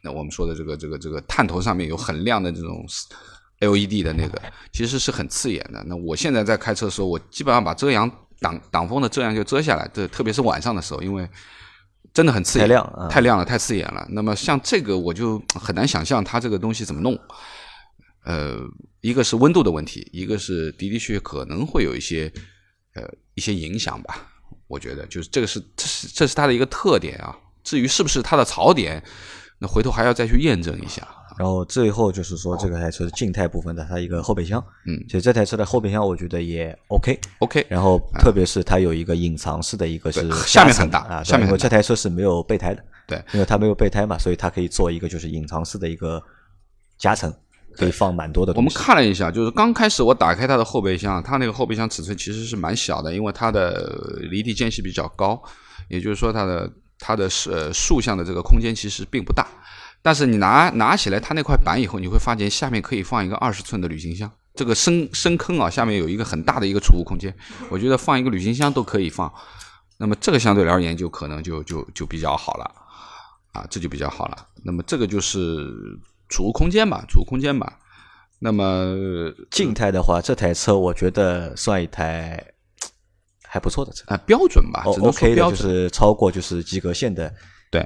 那我们说的这个这个这个探头上面有很亮的这种 LED 的那个，其实是很刺眼的。那我现在在开车的时候，我基本上把遮阳挡挡风的遮阳就遮下来，这特别是晚上的时候，因为真的很刺眼，太亮，太亮了，太刺眼了。那么像这个，我就很难想象它这个东西怎么弄。呃，一个是温度的问题，一个是的的确确可能会有一些呃一些影响吧。我觉得就是这个是这是这是它的一个特点啊。至于是不是它的槽点，那回头还要再去验证一下。然后最后就是说这个台车的静态部分的它一个后备箱，嗯，其实这台车的后备箱我觉得也 OK，OK。然后特别是它有一个隐藏式的一个是下面很大啊，下面因为这台车是没有备胎的，对，因为它没有备胎嘛，所以它可以做一个就是隐藏式的一个夹层。可以放蛮多的。我们看了一下，就是刚开始我打开它的后备箱，它那个后备箱尺寸其实是蛮小的，因为它的离地间隙比较高，也就是说它的它的是竖向的这个空间其实并不大。但是你拿拿起来它那块板以后，你会发现下面可以放一个二十寸的旅行箱，这个深深坑啊，下面有一个很大的一个储物空间，我觉得放一个旅行箱都可以放。那么这个相对而言就可能就就就比较好了，啊，这就比较好了。那么这个就是。储物空间吧，储物空间吧。那么静态的话，这台车我觉得算一台 还不错的车。啊，标准吧，只能说标准，就是超过就是及格线的对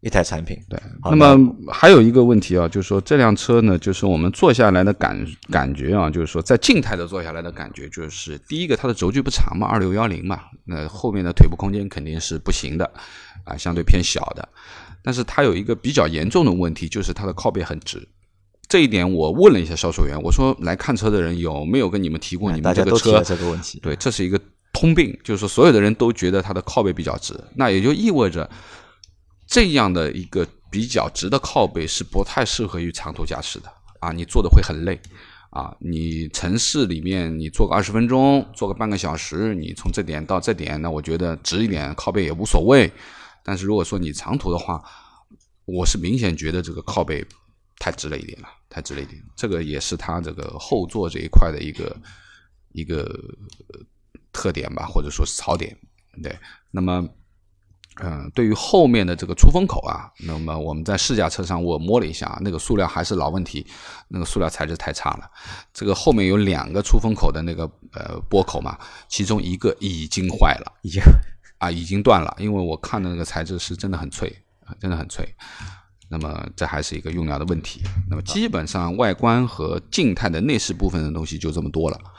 一台产品。对，那么还有一个问题啊，就是说这辆车呢，就是我们坐下来的感感觉啊，就是说在静态的坐下来的感觉，就是第一个它的轴距不长嘛，二六幺零嘛，那后面的腿部空间肯定是不行的啊，相对偏小的。但是它有一个比较严重的问题，就是它的靠背很直。这一点我问了一下销售员，我说来看车的人有没有跟你们提过你们这个车这个问题？对，这是一个通病，就是说所有的人都觉得它的靠背比较直，那也就意味着这样的一个比较直的靠背是不太适合于长途驾驶的啊，你坐的会很累啊。你城市里面你坐个二十分钟，坐个半个小时，你从这点到这点，那我觉得直一点靠背也无所谓。但是如果说你长途的话，我是明显觉得这个靠背太直了一点了，太直了一点。这个也是它这个后座这一块的一个一个特点吧，或者说是槽点。对，那么嗯，对于后面的这个出风口啊，那么我们在试驾车上我摸了一下，那个塑料还是老问题，那个塑料材质太差了。这个后面有两个出风口的那个呃拨口嘛，其中一个已经坏了，已经啊已经断了，因为我看的那个材质是真的很脆，真的很脆。那么这还是一个用料的问题。那么基本上外观和静态的内饰部分的东西就这么多了啊。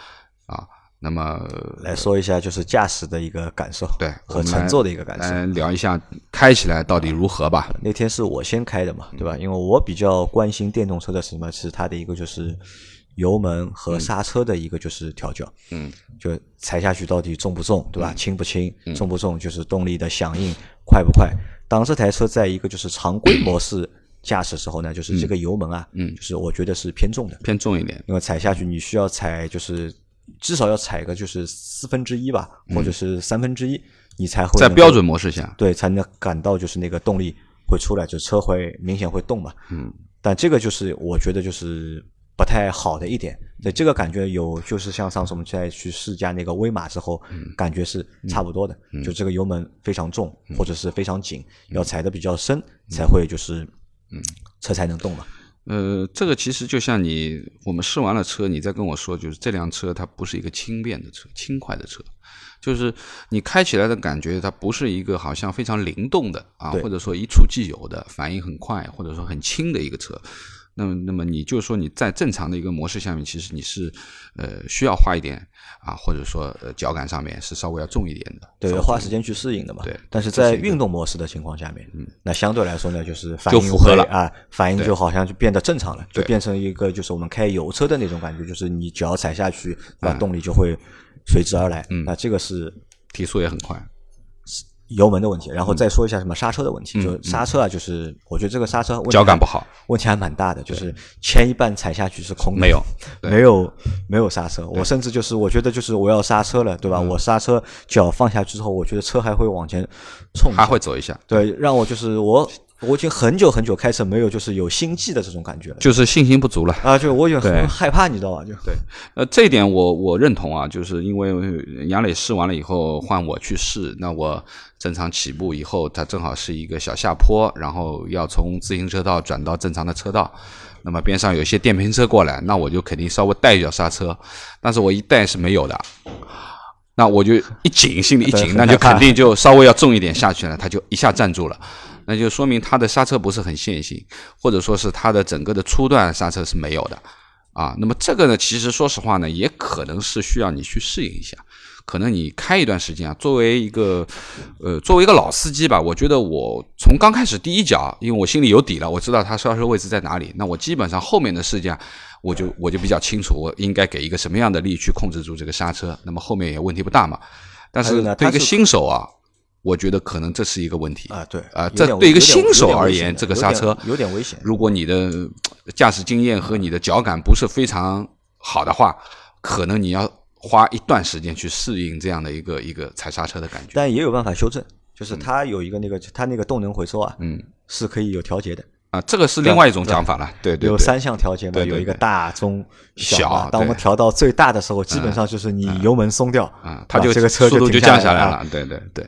那么来说一下，就是驾驶的一个感受，对和乘坐的一个感受，来聊一下开起来到底如何吧。那天是我先开的嘛，对吧？因为我比较关心电动车的什么，是它的一个就是油门和刹车的一个就是调教，嗯，就踩下去到底重不重，对吧？轻不轻，重不重，就是动力的响应快不快。当这台车在一个就是常规模式驾驶时候呢，就是这个油门啊，嗯，就是我觉得是偏重的，偏重一点，因为踩下去你需要踩就是。至少要踩个就是四分之一吧，或者是三分之一，你才会在标准模式下，对，才能感到就是那个动力会出来，就车会明显会动嘛。嗯，但这个就是我觉得就是不太好的一点。对，这个感觉有就是像上次我们在去试驾那个威马之后，感觉是差不多的。就这个油门非常重，或者是非常紧，要踩的比较深才会就是，嗯，车才能动嘛。呃，这个其实就像你我们试完了车，你再跟我说，就是这辆车它不是一个轻便的车，轻快的车，就是你开起来的感觉，它不是一个好像非常灵动的啊，或者说一触即有的反应很快，或者说很轻的一个车。那么，那么你就说你在正常的一个模式下面，其实你是呃需要花一点啊，或者说呃脚感上面是稍微要重一点的，对，要花时间去适应的嘛。对，但是在运动模式的情况下面，嗯，那相对来说呢，就是反应就符合了啊，反应就好像就变得正常了，就变成一个就是我们开油车的那种感觉，就是你脚踩下去，那动力就会随之而来。嗯，那这个是提速也很快。油门的问题，然后再说一下什么刹车的问题。就刹车啊，就是我觉得这个刹车脚感不好，问题还蛮大的。就是前一半踩下去是空的，没有，没有，没有刹车。我甚至就是我觉得就是我要刹车了，对吧？我刹车脚放下去之后，我觉得车还会往前冲，还会走一下。对，让我就是我。我已经很久很久开车没有就是有心悸的这种感觉了，就是信心不足了啊！就我已经很害怕，你知道吧？就对，呃，这一点我我认同啊，就是因为杨磊试完了以后换我去试，那我正常起步以后，它正好是一个小下坡，然后要从自行车道转到正常的车道，那么边上有些电瓶车过来，那我就肯定稍微带一脚刹车，但是我一带是没有的，那我就一紧，心里一紧，那就肯定就稍微要重一点下去了，他就一下站住了。那就说明它的刹车不是很线性，或者说是它的整个的初段刹车是没有的啊。那么这个呢，其实说实话呢，也可能是需要你去适应一下。可能你开一段时间啊，作为一个呃，作为一个老司机吧，我觉得我从刚开始第一脚，因为我心里有底了，我知道它刹车位置在哪里。那我基本上后面的试驾，我就我就比较清楚，我应该给一个什么样的力去控制住这个刹车，那么后面也问题不大嘛。但是对一个新手啊。我觉得可能这是一个问题啊，对啊，这对一个新手而言，这个刹车有点危险。如果你的驾驶经验和你的脚感不是非常好的话，可能你要花一段时间去适应这样的一个一个踩刹车的感觉。但也有办法修正，就是它有一个那个它那个动能回收啊，嗯，是可以有调节的啊，这个是另外一种讲法了。对对，有三项调节嘛，有一个大、中、小。当我们调到最大的时候，基本上就是你油门松掉啊，它就这个车速度就降下来了。对对对。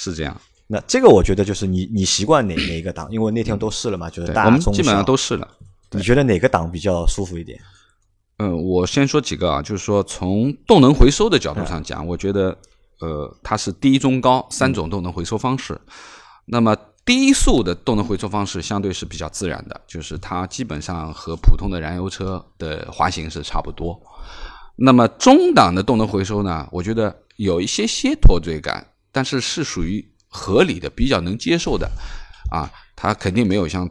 是这样，那这个我觉得就是你你习惯哪哪一个档？因为那天都试了嘛，就是大中基本上都试了。你觉得哪个档比较舒服一点？嗯，我先说几个啊，就是说从动能回收的角度上讲，我觉得呃它是低中高三种动能回收方式。那么低速的动能回收方式相对是比较自然的，就是它基本上和普通的燃油车的滑行是差不多。那么中档的动能回收呢，我觉得有一些些脱罪感。但是是属于合理的、比较能接受的，啊，它肯定没有像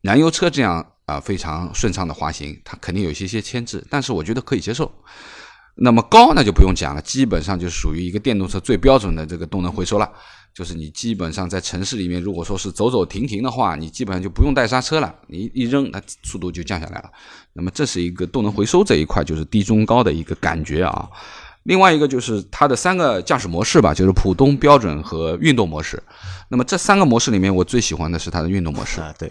燃油车这样啊非常顺畅的滑行，它肯定有一些些牵制，但是我觉得可以接受。那么高那就不用讲了，基本上就属于一个电动车最标准的这个动能回收了，就是你基本上在城市里面，如果说是走走停停的话，你基本上就不用带刹车了，你一扔，那速度就降下来了。那么这是一个动能回收这一块，就是低中高的一个感觉啊。另外一个就是它的三个驾驶模式吧，就是普通、标准和运动模式。那么这三个模式里面，我最喜欢的是它的运动模式啊。对，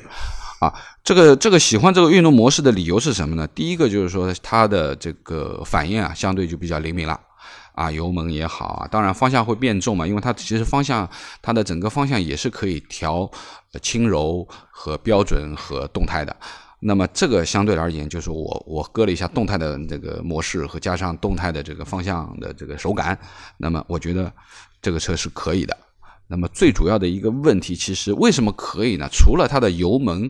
啊，这个这个喜欢这个运动模式的理由是什么呢？第一个就是说它的这个反应啊，相对就比较灵敏了啊，油门也好啊，当然方向会变重嘛，因为它其实方向它的整个方向也是可以调轻柔和标准和动态的。那么这个相对而言，就是我我搁了一下动态的这个模式和加上动态的这个方向的这个手感，那么我觉得这个车是可以的。那么最主要的一个问题，其实为什么可以呢？除了它的油门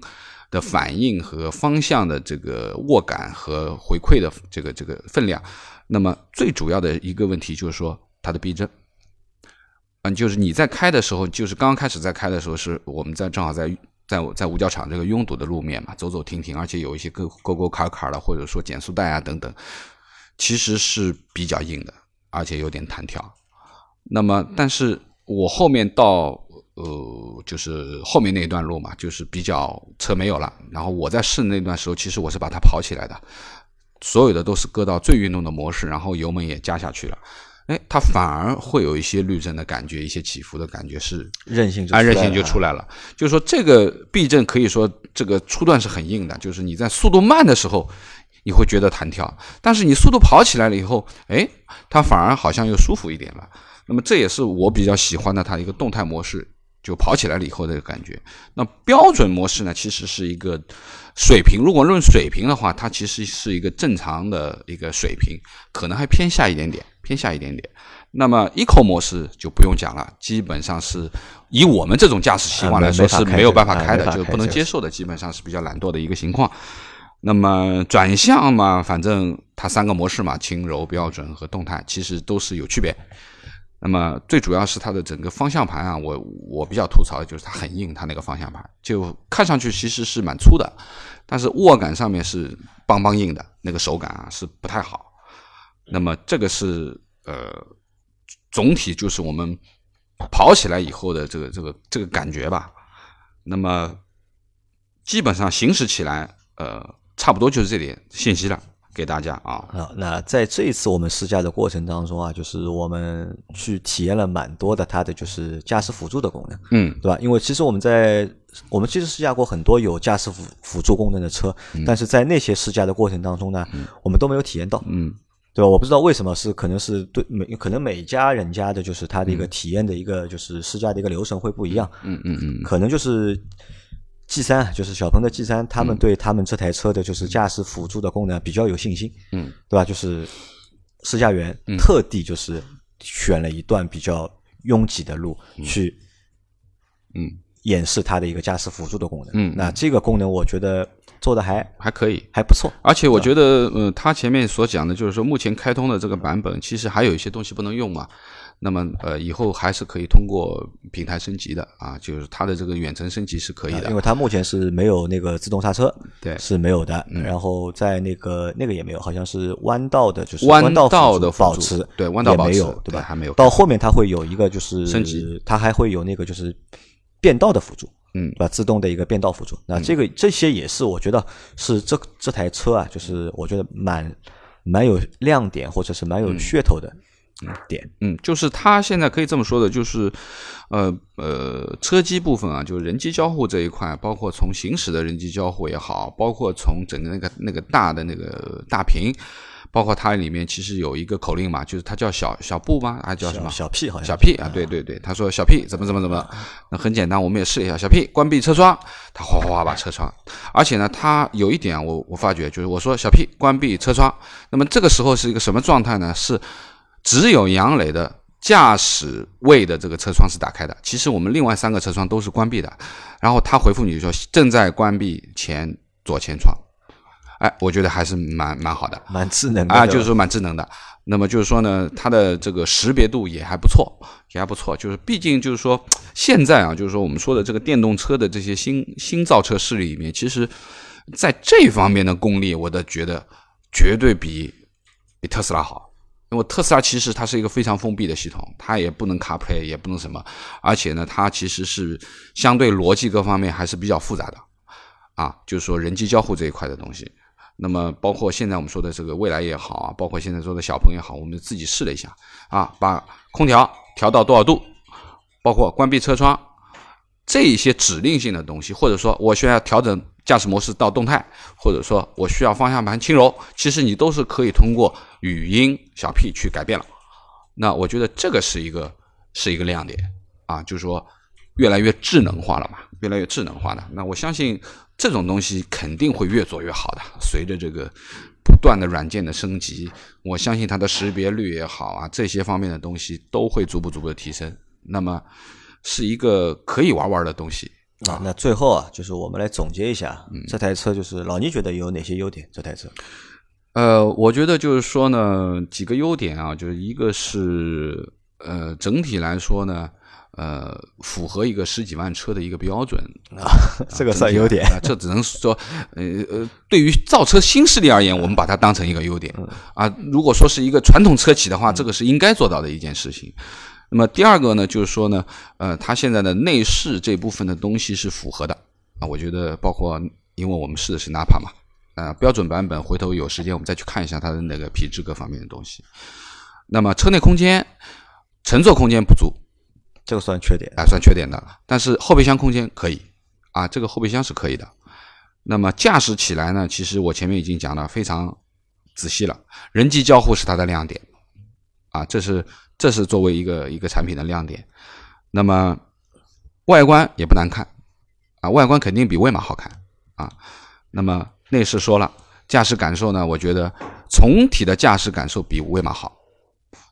的反应和方向的这个握感和回馈的这个这个分量，那么最主要的一个问题就是说它的避震。嗯，就是你在开的时候，就是刚刚开始在开的时候，是我们在正好在。在在五角场这个拥堵的路面嘛，走走停停，而且有一些沟沟沟坎坎的，或者说减速带啊等等，其实是比较硬的，而且有点弹跳。那么，但是我后面到呃，就是后面那一段路嘛，就是比较车没有了。然后我在试那段时候，其实我是把它跑起来的，所有的都是搁到最运动的模式，然后油门也加下去了。哎，它反而会有一些滤震的感觉，一些起伏的感觉是韧性，啊，韧性就出来了。就是说，这个避震可以说这个初段是很硬的，就是你在速度慢的时候，你会觉得弹跳，但是你速度跑起来了以后，哎，它反而好像又舒服一点了。那么这也是我比较喜欢的它一个动态模式。就跑起来了以后的感觉。那标准模式呢，其实是一个水平。如果论水平的话，它其实是一个正常的一个水平，可能还偏下一点点，偏下一点点。那么 eco 模式就不用讲了，基本上是以我们这种驾驶习惯来说是没有办法开的，就不能接受的，基本上是比较懒惰的一个情况。那么转向嘛，反正它三个模式嘛，轻柔、标准和动态，其实都是有区别。那么最主要是它的整个方向盘啊，我我比较吐槽的就是它很硬，它那个方向盘就看上去其实是蛮粗的，但是握感上面是邦邦硬的，那个手感啊是不太好。那么这个是呃总体就是我们跑起来以后的这个这个这个感觉吧。那么基本上行驶起来呃差不多就是这点信息了。给大家啊啊！那在这一次我们试驾的过程当中啊，就是我们去体验了蛮多的它的就是驾驶辅助的功能，嗯，对吧？因为其实我们在我们其实试驾过很多有驾驶辅辅助功能的车，但是在那些试驾的过程当中呢，我们都没有体验到，嗯，对吧？我不知道为什么是可能是对每可能每家人家的就是他的一个体验的一个就是试驾的一个流程会不一样，嗯嗯嗯，可能就是。G 三就是小鹏的 G 三，他们对他们这台车的就是驾驶辅助的功能比较有信心，嗯，对吧？就是试驾员特地就是选了一段比较拥挤的路去，嗯，演示它的一个驾驶辅助的功能。嗯，那这个功能我觉得做的还还可以，还不错。而且我觉得，呃，他前面所讲的就是说，目前开通的这个版本，其实还有一些东西不能用嘛。那么呃，以后还是可以通过平台升级的啊，就是它的这个远程升级是可以的，因为它目前是没有那个自动刹车，对，是没有的。然后在那个那个也没有，好像是弯道的，就是弯道的保持，对，弯道也没有，对吧？还没有。到后面它会有一个就是升级，它还会有那个就是变道的辅助，嗯，对吧？自动的一个变道辅助。那这个这些也是我觉得是这这台车啊，就是我觉得蛮蛮有亮点或者是蛮有噱头的。点，嗯，就是它现在可以这么说的，就是，呃呃，车机部分啊，就是人机交互这一块，包括从行驶的人机交互也好，包括从整个那个那个大的那个大屏，包括它里面其实有一个口令嘛，就是它叫小小布吗？还叫什么？小 P 好像小 P 啊，对对对，他说小 P 怎么怎么怎么，那很简单，我们也试一下，小 P 关闭车窗，他哗哗哗把车窗，而且呢，它有一点我我发觉就是我说小 P 关闭车窗，那么这个时候是一个什么状态呢？是只有杨磊的驾驶位的这个车窗是打开的，其实我们另外三个车窗都是关闭的。然后他回复你说正在关闭前左前窗，哎，我觉得还是蛮蛮好的，蛮智能的啊，就是说蛮智能的。那么就是说呢，它的这个识别度也还不错，也还不错。就是毕竟就是说现在啊，就是说我们说的这个电动车的这些新新造车势力里面，其实在这方面的功力，我的觉得绝对比比特斯拉好。因为特斯拉其实它是一个非常封闭的系统，它也不能 CarPlay，也不能什么，而且呢，它其实是相对逻辑各方面还是比较复杂的，啊，就是说人机交互这一块的东西。那么包括现在我们说的这个未来也好啊，包括现在说的小鹏也好，我们自己试了一下啊，把空调调到多少度，包括关闭车窗这一些指令性的东西，或者说我需要调整驾驶模式到动态，或者说我需要方向盘轻柔，其实你都是可以通过。语音小 P 去改变了，那我觉得这个是一个是一个亮点啊，就是说越来越智能化了嘛，越来越智能化的。那我相信这种东西肯定会越做越好的，随着这个不断的软件的升级，我相信它的识别率也好啊，这些方面的东西都会逐步逐步的提升。那么是一个可以玩玩的东西啊。那最后啊，就是我们来总结一下，这台车就是老倪觉得有哪些优点？这台车？呃，我觉得就是说呢，几个优点啊，就是一个是呃，整体来说呢，呃，符合一个十几万车的一个标准啊，这个算优点。啊这只能说，呃呃，对于造车新势力而言，我们把它当成一个优点啊。如果说是一个传统车企的话，这个是应该做到的一件事情。那么第二个呢，就是说呢，呃，它现在的内饰这部分的东西是符合的啊。我觉得包括，因为我们试的是 Napa 嘛。啊，标准版本，回头有时间我们再去看一下它的那个皮质各方面的东西。那么车内空间、乘坐空间不足，这个算缺点啊，算缺点的。但是后备箱空间可以啊，这个后备箱是可以的。那么驾驶起来呢，其实我前面已经讲了非常仔细了，人机交互是它的亮点啊，这是这是作为一个一个产品的亮点。那么外观也不难看啊，外观肯定比威马好看啊。那么内饰说了，驾驶感受呢？我觉得总体的驾驶感受比威马好。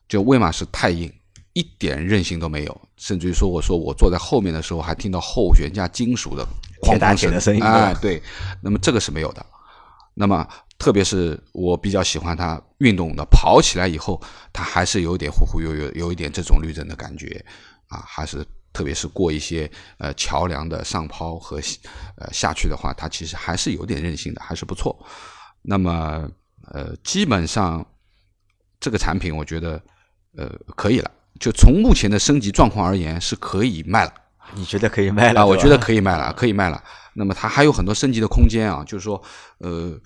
就威马是太硬，一点韧性都没有，甚至于说，我说我坐在后面的时候，还听到后悬架金属的哐哐声的声音。哎，对。那么这个是没有的。那么特别是我比较喜欢它运动的，跑起来以后，它还是有点忽忽悠悠，有一点这种滤震的感觉啊，还是。特别是过一些呃桥梁的上抛和呃下去的话，它其实还是有点韧性的，还是不错。那么呃，基本上这个产品我觉得呃可以了，就从目前的升级状况而言是可以卖了。你觉得可以卖了？啊，我觉得可以卖了，可以卖了。那么它还有很多升级的空间啊，就是说呃。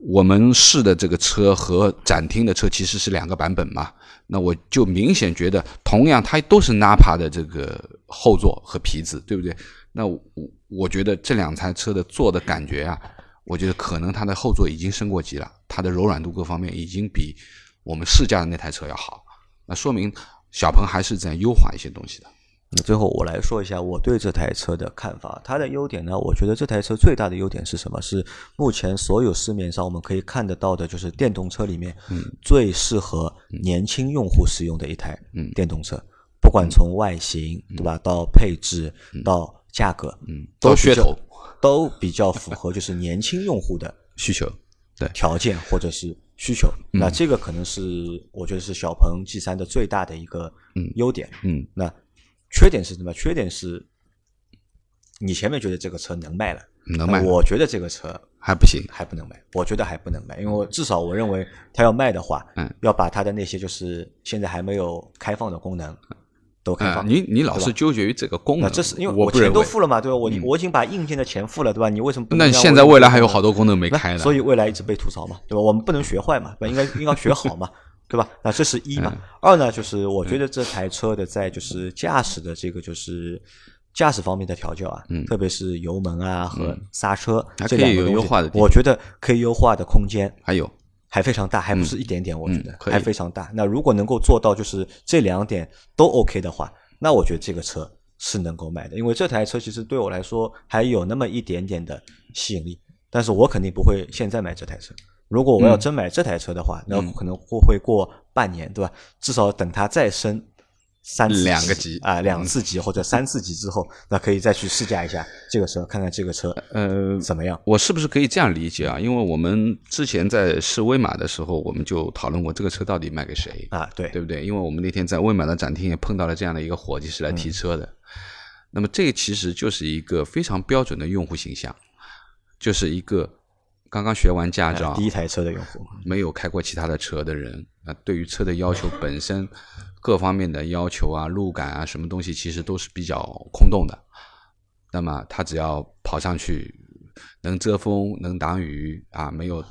我们试的这个车和展厅的车其实是两个版本嘛，那我就明显觉得，同样它都是 Napa 的这个后座和皮子，对不对？那我我觉得这两台车的坐的感觉啊，我觉得可能它的后座已经升过级了，它的柔软度各方面已经比我们试驾的那台车要好，那说明小鹏还是在优化一些东西的。那最后我来说一下我对这台车的看法。它的优点呢，我觉得这台车最大的优点是什么？是目前所有市面上我们可以看得到的，就是电动车里面最适合年轻用户使用的一台电动车。不管从外形对吧，到配置到价格，嗯，都噱头都比较符合就是年轻用户的需求，对条件或者是需求。那这个可能是我觉得是小鹏 G 三的最大的一个优点。嗯，那。缺点是什么？缺点是，你前面觉得这个车能卖了，能卖。我觉得这个车还不行，还不能卖。我觉得还不能卖，因为至少我认为它要卖的话，嗯，要把它的那些就是现在还没有开放的功能都开放。你你老是纠结于这个功能，这是因为我钱都付了嘛，对吧？我我已经把硬件的钱付了，对吧？你为什么不？那现在未来还有好多功能没开呢，所以未来一直被吐槽嘛，对吧？我们不能学坏嘛，应该 应该学好嘛。对吧？那这是一嘛？二呢？就是我觉得这台车的在就是驾驶的这个就是驾驶方面的调教啊，特别是油门啊和刹车这两个优化的，我觉得可以优化的空间还有还非常大，还不是一点点，我觉得还非常大。那如果能够做到就是这两点都 OK 的话，那我觉得这个车是能够买的，因为这台车其实对我来说还有那么一点点的吸引力，但是我肯定不会现在买这台车。如果我要真买这台车的话，那可能会会过半年，对吧？至少等它再升三两个级啊，两次级或者三次级之后，那可以再去试驾一下这个车，看看这个车呃怎么样。我是不是可以这样理解啊？因为我们之前在试威马的时候，我们就讨论过这个车到底卖给谁啊？对，对不对？因为我们那天在威马的展厅也碰到了这样的一个伙计是来提车的。那么这个其实就是一个非常标准的用户形象，就是一个。刚刚学完驾照，第一台车的用户，没有开过其他的车的人，那对于车的要求本身各方面的要求啊，路感啊，什么东西其实都是比较空洞的。那么他只要跑上去，能遮风，能挡雨啊，没有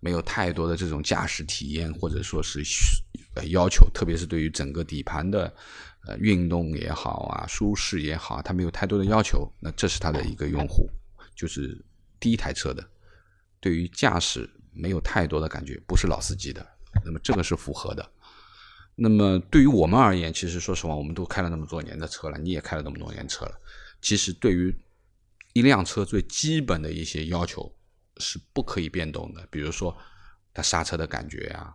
没有太多的这种驾驶体验或者说是要求，特别是对于整个底盘的呃运动也好啊，舒适也好，他没有太多的要求。那这是他的一个用户，就是第一台车的。对于驾驶没有太多的感觉，不是老司机的，那么这个是符合的。那么对于我们而言，其实说实话，我们都开了那么多年的车了，你也开了那么多年车了。其实对于一辆车最基本的一些要求是不可以变动的，比如说它刹车的感觉呀，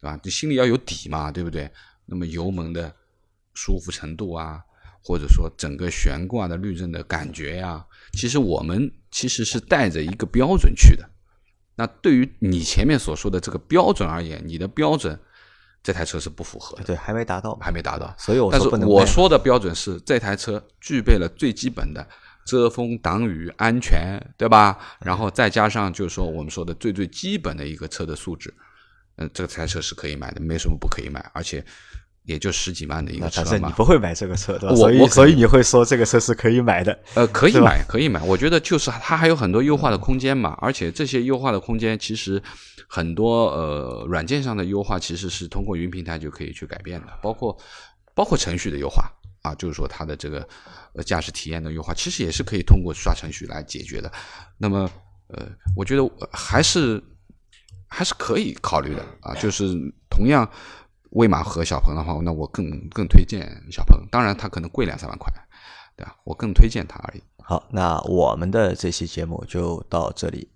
对吧？你心里要有底嘛，对不对？那么油门的舒服程度啊，或者说整个悬挂的滤震的感觉呀，其实我们其实是带着一个标准去的。那对于你前面所说的这个标准而言，你的标准这台车是不符合的，对，还没达到，还没达到。所以我但是说我说的标准是这台车具备了最基本的遮风挡雨、安全，对吧？然后再加上就是说我们说的最最基本的一个车的素质，嗯，这台车是可以买的，没什么不可以买，而且也就十几万的一个车你。不会买这个车，对吧？我所以我所以你会说这个车是可以买的，呃，可以买，可以买。我觉得就是它还有很多优化的空间嘛，而且这些优化的空间其实很多呃软件上的优化其实是通过云平台就可以去改变的，包括包括程序的优化啊，就是说它的这个呃驾驶体验的优化，其实也是可以通过刷程序来解决的。那么呃，我觉得还是还是可以考虑的啊，就是同样。威马和小鹏的话，那我更更推荐小鹏，当然它可能贵两三万块，对吧？我更推荐它而已。好，那我们的这期节目就到这里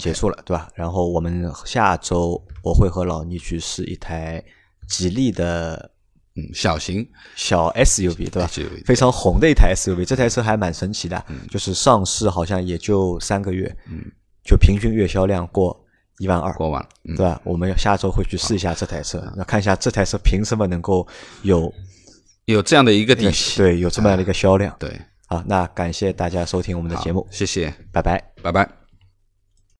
结束了，对吧？然后我们下周我会和老倪去试一台吉利的嗯，小型小 SUV，对吧？SUV 非常红的一台 SUV，这台车还蛮神奇的，就是上市好像也就三个月，嗯，就平均月销量过一万二，过万了，嗯，对吧？我们要下周会去试一下这台车，那看一下这台车凭什么能够有有这样的一个底气，对有这么样的一个销量。对，好，那感谢大家收听我们的节目，谢谢，拜拜。拜拜。